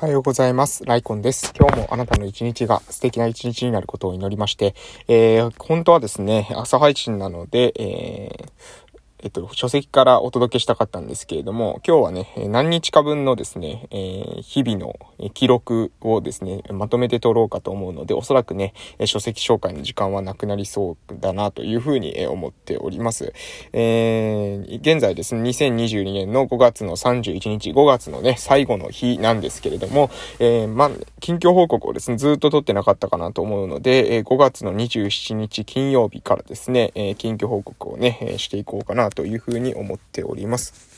おはようございます。ライコンです。今日もあなたの一日が素敵な一日になることを祈りまして、えー、本当はですね、朝配信なので、えー、えっと、書籍からお届けしたかったんですけれども、今日はね、何日か分のですね、えー、日々の記録をですね、まとめて撮ろうかと思うので、おそらくね、書籍紹介の時間はなくなりそうだなというふうに思っております。えー、現在ですね、2022年の5月の31日、5月のね、最後の日なんですけれども、えー、ま近況報告をですね、ずっと撮ってなかったかなと思うので、5月の27日金曜日からですね、近況報告をね、していこうかなというふうに思っております。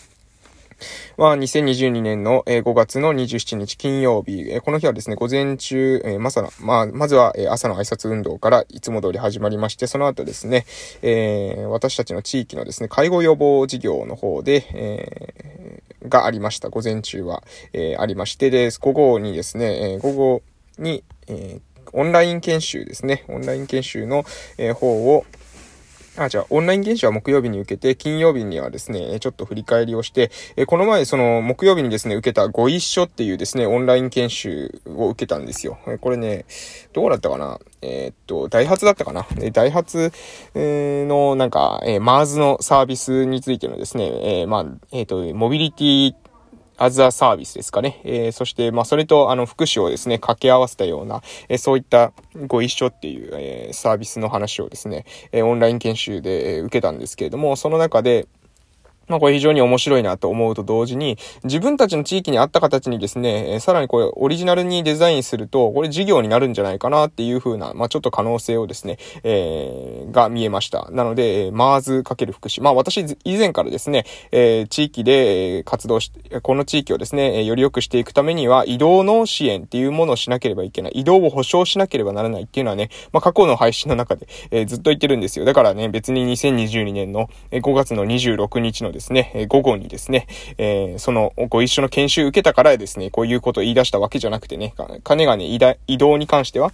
は、2022年の5月の27日金曜日、この日はですね、午前中、まさまあ、まずは朝の挨拶運動からいつも通り始まりまして、その後ですね、えー、私たちの地域のですね、介護予防事業の方で、えー、がありました。午前中は、えー、ありまして、で、午後にですね、え、午後に、え、オンライン研修ですね、オンライン研修の、え、方を、あ、じゃあ、オンライン研修は木曜日に受けて、金曜日にはですね、ちょっと振り返りをして、えこの前、その、木曜日にですね、受けたご一緒っていうですね、オンライン研修を受けたんですよ。これね、どうだったかな？えー、っと、ダイハツだったかな？ダイハツ、の、なんか、えー、マーズのサービスについてのですね、えまあ、えっと、モビリティアザサービスですかね。えー、そして、まあ、それと、あの、福祉をですね、掛け合わせたような、えー、そういったご一緒っていう、えー、サービスの話をですね、えオンライン研修で、え受けたんですけれども、その中で、まあこれ非常に面白いなと思うと同時に、自分たちの地域に合った形にですね、さらにこれオリジナルにデザインすると、これ事業になるんじゃないかなっていう風な、まあちょっと可能性をですね、えー、が見えました。なので、マーズ×福祉。まあ私以前からですね、えー、地域で活動して、この地域をですね、より良くしていくためには移動の支援っていうものをしなければいけない。移動を保障しなければならないっていうのはね、まあ過去の配信の中で、え、ずっと言ってるんですよ。だからね、別に2022年の5月の26日のですね、ですね午後にですね、えー、そのご一緒の研修受けたからですね、こういうことを言い出したわけじゃなくてね、金がね、移動に関しては、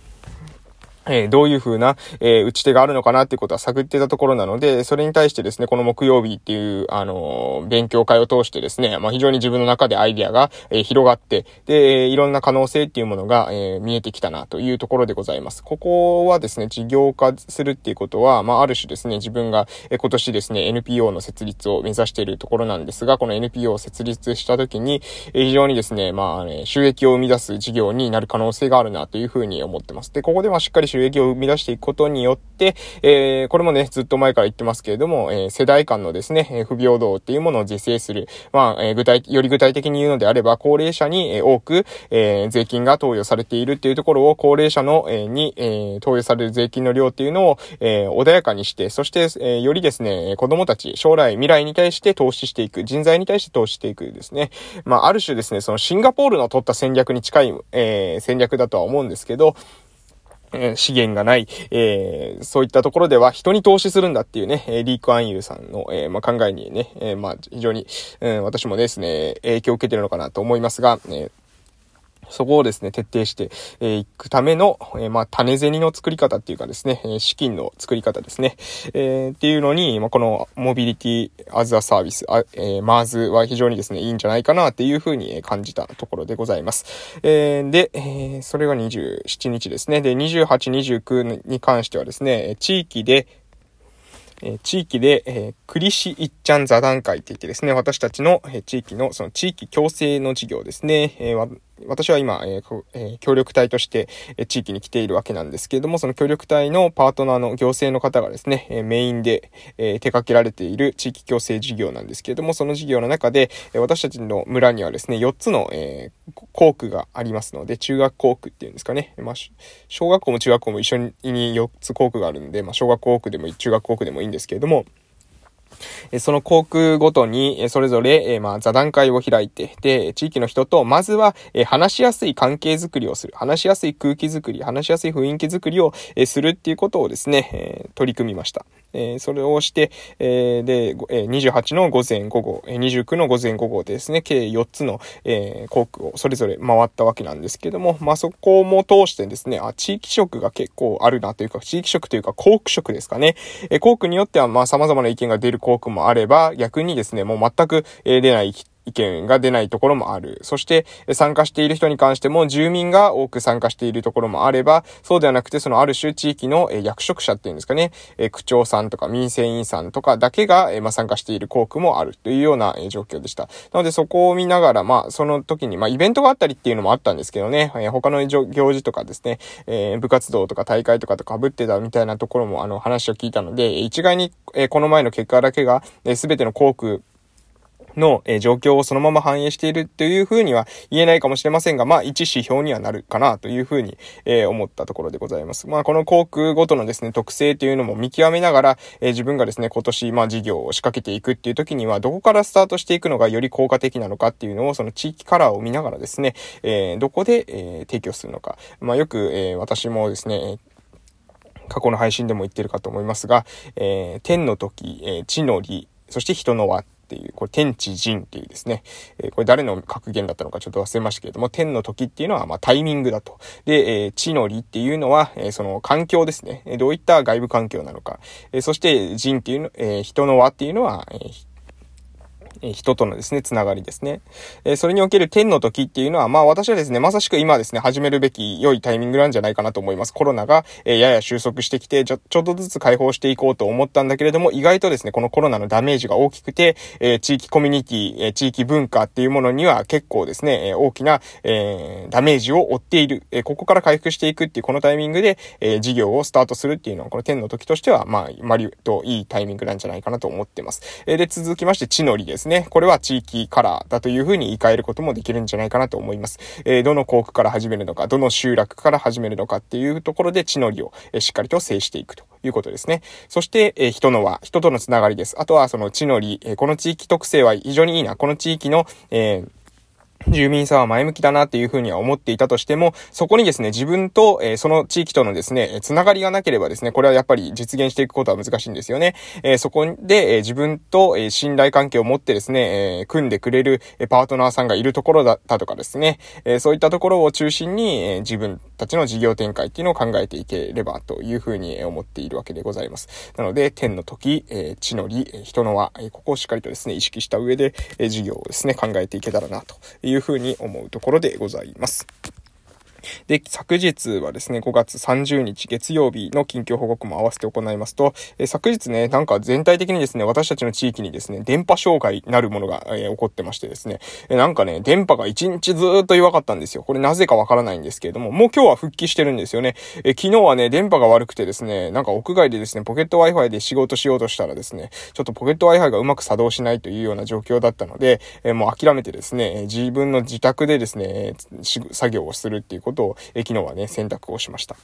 え、どういう風な、えー、打ち手があるのかなっていうことは探ってたところなので、それに対してですね、この木曜日っていう、あのー、勉強会を通してですね、まあ、非常に自分の中でアイディアが、え広がって、で、いろんな可能性っていうものが、え見えてきたなというところでございます。ここはですね、事業化するっていうことは、まあ、ある種ですね、自分が、え今年ですね、NPO の設立を目指しているところなんですが、この NPO を設立した時に、え非常にですね、まあ、ね、収益を生み出す事業になる可能性があるなというふうに思ってます。で、ここではしっかり収益を生み出していくことによって、えー、これもね、ずっと前から言ってますけれども、えー、世代間のですね、不平等っていうものを是正する。まあ、えー、具体、より具体的に言うのであれば、高齢者に、えー、多く、えー、税金が投与されているっていうところを、高齢者の、えー、に、えー、投与される税金の量っていうのを、えー、穏やかにして、そして、えー、よりですね、子供たち、将来、未来に対して投資していく、人材に対して投資していくですね。まあ、ある種ですね、そのシンガポールの取った戦略に近い、えー、戦略だとは思うんですけど、え資源がない、えー、そういったところでは人に投資するんだっていうね、えリーク・アンユーさんの、えー、まあ、考えにね、えー、まあ、非常に、うん、私もですね、影響を受けてるのかなと思いますが、えそこをですね、徹底して、いくための、え、まあ、種銭の作り方っていうかですね、資金の作り方ですね、えー、っていうのに、まあ、このモビリティアズアサービス、あえー、マーズは非常にですね、いいんじゃないかなっていうふうに感じたところでございます。えー、で、え、それが27日ですね。で、28、29に関してはですね、地域で、え地域で、えー、栗市一ちゃん座談会って言ってですね、私たちの、え地域の、その地域共生の事業ですね、えー、私は今、えーえー、協力隊として、え、地域に来ているわけなんですけれども、その協力隊のパートナーの行政の方がですね、え、メインで、えー、手掛けられている地域共生事業なんですけれども、その事業の中で、え、私たちの村にはですね、4つの、えー、校区がありますので、中学校区っていうんですかね。まあ、小学校も中学校も一緒に4つ校区があるんで、まあ、小学校区でも中学校区でもいいんですけれども、その航空ごとに、それぞれ、まあ、座談会を開いて、で、地域の人と、まずは、話しやすい関係づくりをする。話しやすい空気づくり、話しやすい雰囲気づくりをするっていうことをですね、取り組みました。それをして、えで、28の午前午後、29の午前午後でですね、計4つの、航空をそれぞれ回ったわけなんですけども、まあ、そこも通してですね、あ、地域色が結構あるなというか、地域色というか、航空色ですかね。航空によっては、まあ、様々な意見が出る校区もあれば、逆にですね、もう全く出ない意見が出ないところもある。そして、参加している人に関しても、住民が多く参加しているところもあれば、そうではなくて、そのある種地域の役職者っていうんですかね、区長さんとか民生委員さんとかだけが、参加している校区もあるというような状況でした。なので、そこを見ながら、まあ、その時に、まあ、イベントがあったりっていうのもあったんですけどね、他の行事とかですね、部活動とか大会とかと被ってたみたいなところも、あの、話を聞いたので、一概に、この前の結果だけが、すべての校区の、え状況をそのまま反映しているというふうには言えないかもしれませんが、まあ、一指標にはなるかなというふうに、えー、思ったところでございます。まあ、この航空ごとのですね、特性というのも見極めながら、えー、自分がですね、今年、まあ、事業を仕掛けていくっていう時には、どこからスタートしていくのがより効果的なのかっていうのを、その地域カラーを見ながらですね、えー、どこで、え提供するのか。まあ、よく、え私もですね、過去の配信でも言ってるかと思いますが、え天の時、え地の利、そして人の輪っていう、これ天地人っていうですね、えー、これ誰の格言だったのかちょっと忘れましたけれども、天の時っていうのはまタイミングだと。で、えー、地の利っていうのは、えー、その環境ですね。どういった外部環境なのか。えそして人っていうの、え人の輪っていうのは、ええ人とのですね、つながりですね。えそれにおける天の時っていうのは、まあ私はですね、まさしく今ですね、始めるべき良いタイミングなんじゃないかなと思います。コロナが、えやや収束してきて、ちょ、ちょっとずつ解放していこうと思ったんだけれども、意外とですね、このコロナのダメージが大きくて、え地域コミュニティ、え地域文化っていうものには結構ですね、え大きな、えダメージを負っている。えここから回復していくっていうこのタイミングで、え事業をスタートするっていうのは、この天の時としては、まあ、マリといいタイミングなんじゃないかなと思ってます。えで、続きまして、地のりですね。これは地域カラーだというふうに言い換えることもできるんじゃないかなと思います。えー、どの校区から始めるのか、どの集落から始めるのかっていうところで地の利を、えしっかりと制していくということですね。そして、え、人の輪、人とのつながりです。あとはその地の利、え、この地域特性は非常にいいな。この地域の、えー住民さんは前向きだなっていうふうには思っていたとしても、そこにですね、自分と、えー、その地域とのですね、つながりがなければですね、これはやっぱり実現していくことは難しいんですよね。えー、そこで、えー、自分と、え信頼関係を持ってですね、え組んでくれる、えパートナーさんがいるところだったとかですね、えそういったところを中心に、え自分たちの事業展開っていうのを考えていければというふうに思っているわけでございます。なので、天の時、え地の利、人の輪、えここをしっかりとですね、意識した上で、え事業をですね、考えていけたらなといういうふうに思うところでございます。で、昨日はですね、5月30日月曜日の近況報告も合わせて行いますと、え昨日ね、なんか全体的にですね、私たちの地域にですね、電波障害なるものが、え、起こってましてですね、えなんかね、電波が1日ずっと弱かったんですよ。これなぜかわからないんですけれども、もう今日は復帰してるんですよね。え昨日はね、電波が悪くてですね、なんか屋外でですね、ポケット Wi-Fi で仕事しようとしたらですね、ちょっとポケット Wi-Fi がうまく作動しないというような状況だったので、えもう諦めてですね、自分の自宅でですね、作業をするっていうことを、え昨日はね、選択をしました。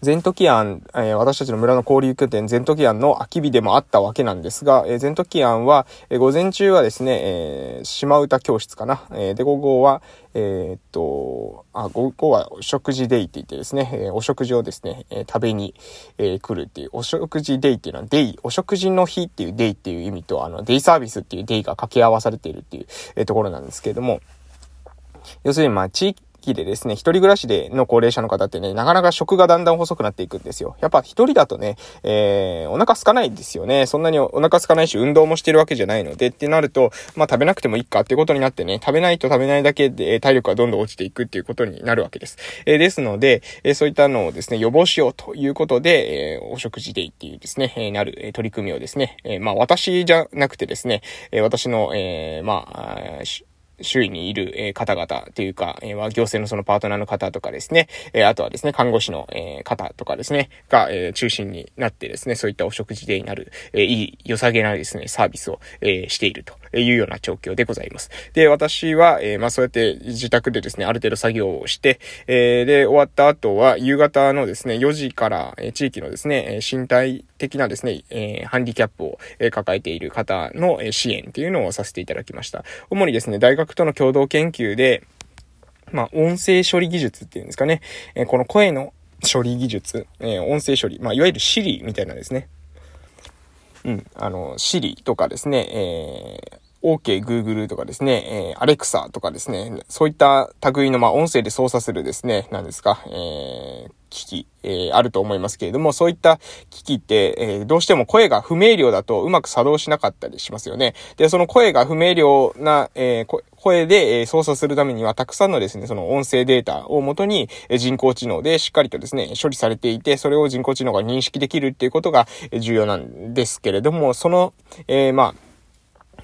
全時庵、えー、私たちの村の交流拠点全時庵の空き日でもあったわけなんですが、えー、全時庵は、えー、午前中はですね、えー、島歌教室かな。えー、で、午後は、えー、っと、あ、午後はお食事デイって言ってですね、えー、お食事をですね、えー、食べに、えー、来るっていう、お食事デイっていうのはデイ、お食事の日っていうデイっていう意味と、あの、デイサービスっていうデイが掛け合わされているっていう、えー、ところなんですけれども、要するに、まあ、地域、期でですね、一人暮らしでの高齢者の方ってね、なかなか食がだんだん細くなっていくんですよ。やっぱ一人だとね、えー、お腹空かないんですよね。そんなにお腹空かないし、運動もしてるわけじゃないのでってなると、まあ食べなくてもいいかっていうことになってね、食べないと食べないだけで体力がどんどん落ちていくっていうことになるわけです。えー、ですので、えー、そういったのをですね、予防しようということで、えー、お食事デイっていうですね、えー、なる、えー、取り組みをですね、えー、まあ私じゃなくてですね、えー、私の、えー、まあ、周囲にいる、え方々というか、えー、行政のそのパートナーの方とかですね、え、あとはですね、看護師の、え、方とかですね、が、え、中心になってですね、そういったお食事でになる、えー、いい、良さげなですね、サービスを、え、していると。いうような状況でございます。で、私は、えー、まあそうやって自宅でですね、ある程度作業をして、えー、で、終わった後は、夕方のですね、4時から、え、地域のですね、身体的なですね、えー、ハンディキャップを、え、抱えている方の、え、支援っていうのをさせていただきました。主にですね、大学との共同研究で、まあ、音声処理技術っていうんですかね。え、この声の処理技術、え、音声処理、まあ、いわゆる Siri みたいなですね。うん、あの、Siri とかですね、えー OK Google とかですね、えー、Alexa とかですね、そういった類の、まあ、音声で操作するですね、何ですか、えー、機器、えー、あると思いますけれども、そういった機器って、えー、どうしても声が不明瞭だとうまく作動しなかったりしますよね。で、その声が不明瞭な、えー、声で、操作するためには、たくさんのですね、その音声データをもとに、人工知能でしっかりとですね、処理されていて、それを人工知能が認識できるっていうことが重要なんですけれども、その、えまあ、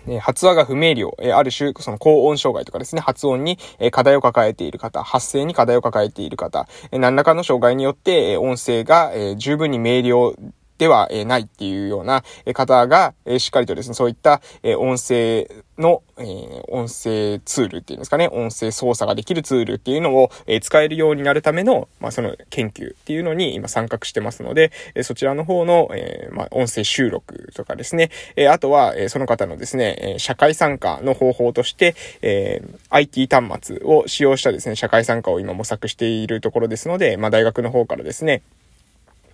え発話が不明瞭、えある種、その高音障害とかですね、発音に、え課題を抱えている方、発声に課題を抱えている方、え何らかの障害によって、え音声が、え十分に明瞭ではないっていうような方が、しっかりとですね、そういった音声の、音声ツールっていうんですかね、音声操作ができるツールっていうのを、使えるようになるための、まあ、その研究っていうのに今参画してますので、そちらの方の、まあ、音声収録とかですね、あとは、その方のですね、社会参加の方法として、IT 端末を使用したですね、社会参加を今模索しているところですので、まあ、大学の方からですね、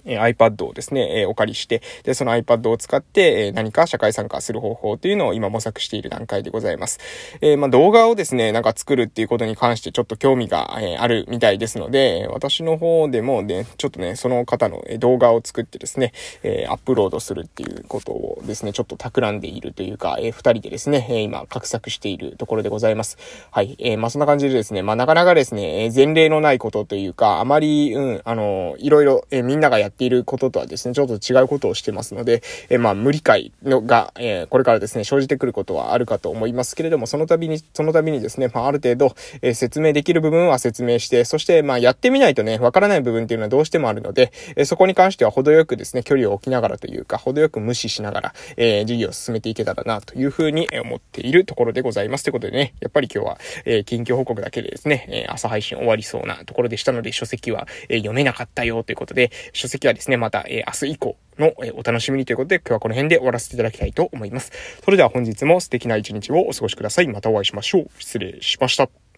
え iPad をですね、えお借りして、で、その iPad を使って、え何か社会参加する方法というのを今模索している段階でございます。え、まあ、動画をですね、なんか作るっていうことに関してちょっと興味が、えあるみたいですので、私の方でもね、ちょっとね、その方の動画を作ってですね、えアップロードするっていうことをですね、ちょっと企んでいるというか、え二人でですね、え今、画策しているところでございます。はい。え、まあ、そんな感じでですね、まあ、なかなかですね、え前例のないことというか、あまり、うん、あの、いろいろ、えみんながやっていることとはですね、ちょっと違うことをしてますので、えまあ、無理解のが、えこれからですね、生じてくることはあるかと思いますけれども、その度に、その度にですね、まあ、ある程度、え説明できる部分は説明して、そして、まあ、やってみないとね、わからない部分っていうのはどうしてもあるので、えそこに関しては程よくですね、距離を置きながらというか、程よく無視しながら、え授業を進めていけたらな、というふうに思っているところでございます。ということでね、やっぱり今日は、え近況報告だけでですね、え朝配信終わりそうなところでしたので、書籍は、え読めなかったよということで、書籍はですね、また、え明日以降、のえお楽しみにということで、今日はこの辺で終わらせていただきたいと思います。それでは本日も素敵な一日をお過ごしください。またお会いしましょう。失礼しました。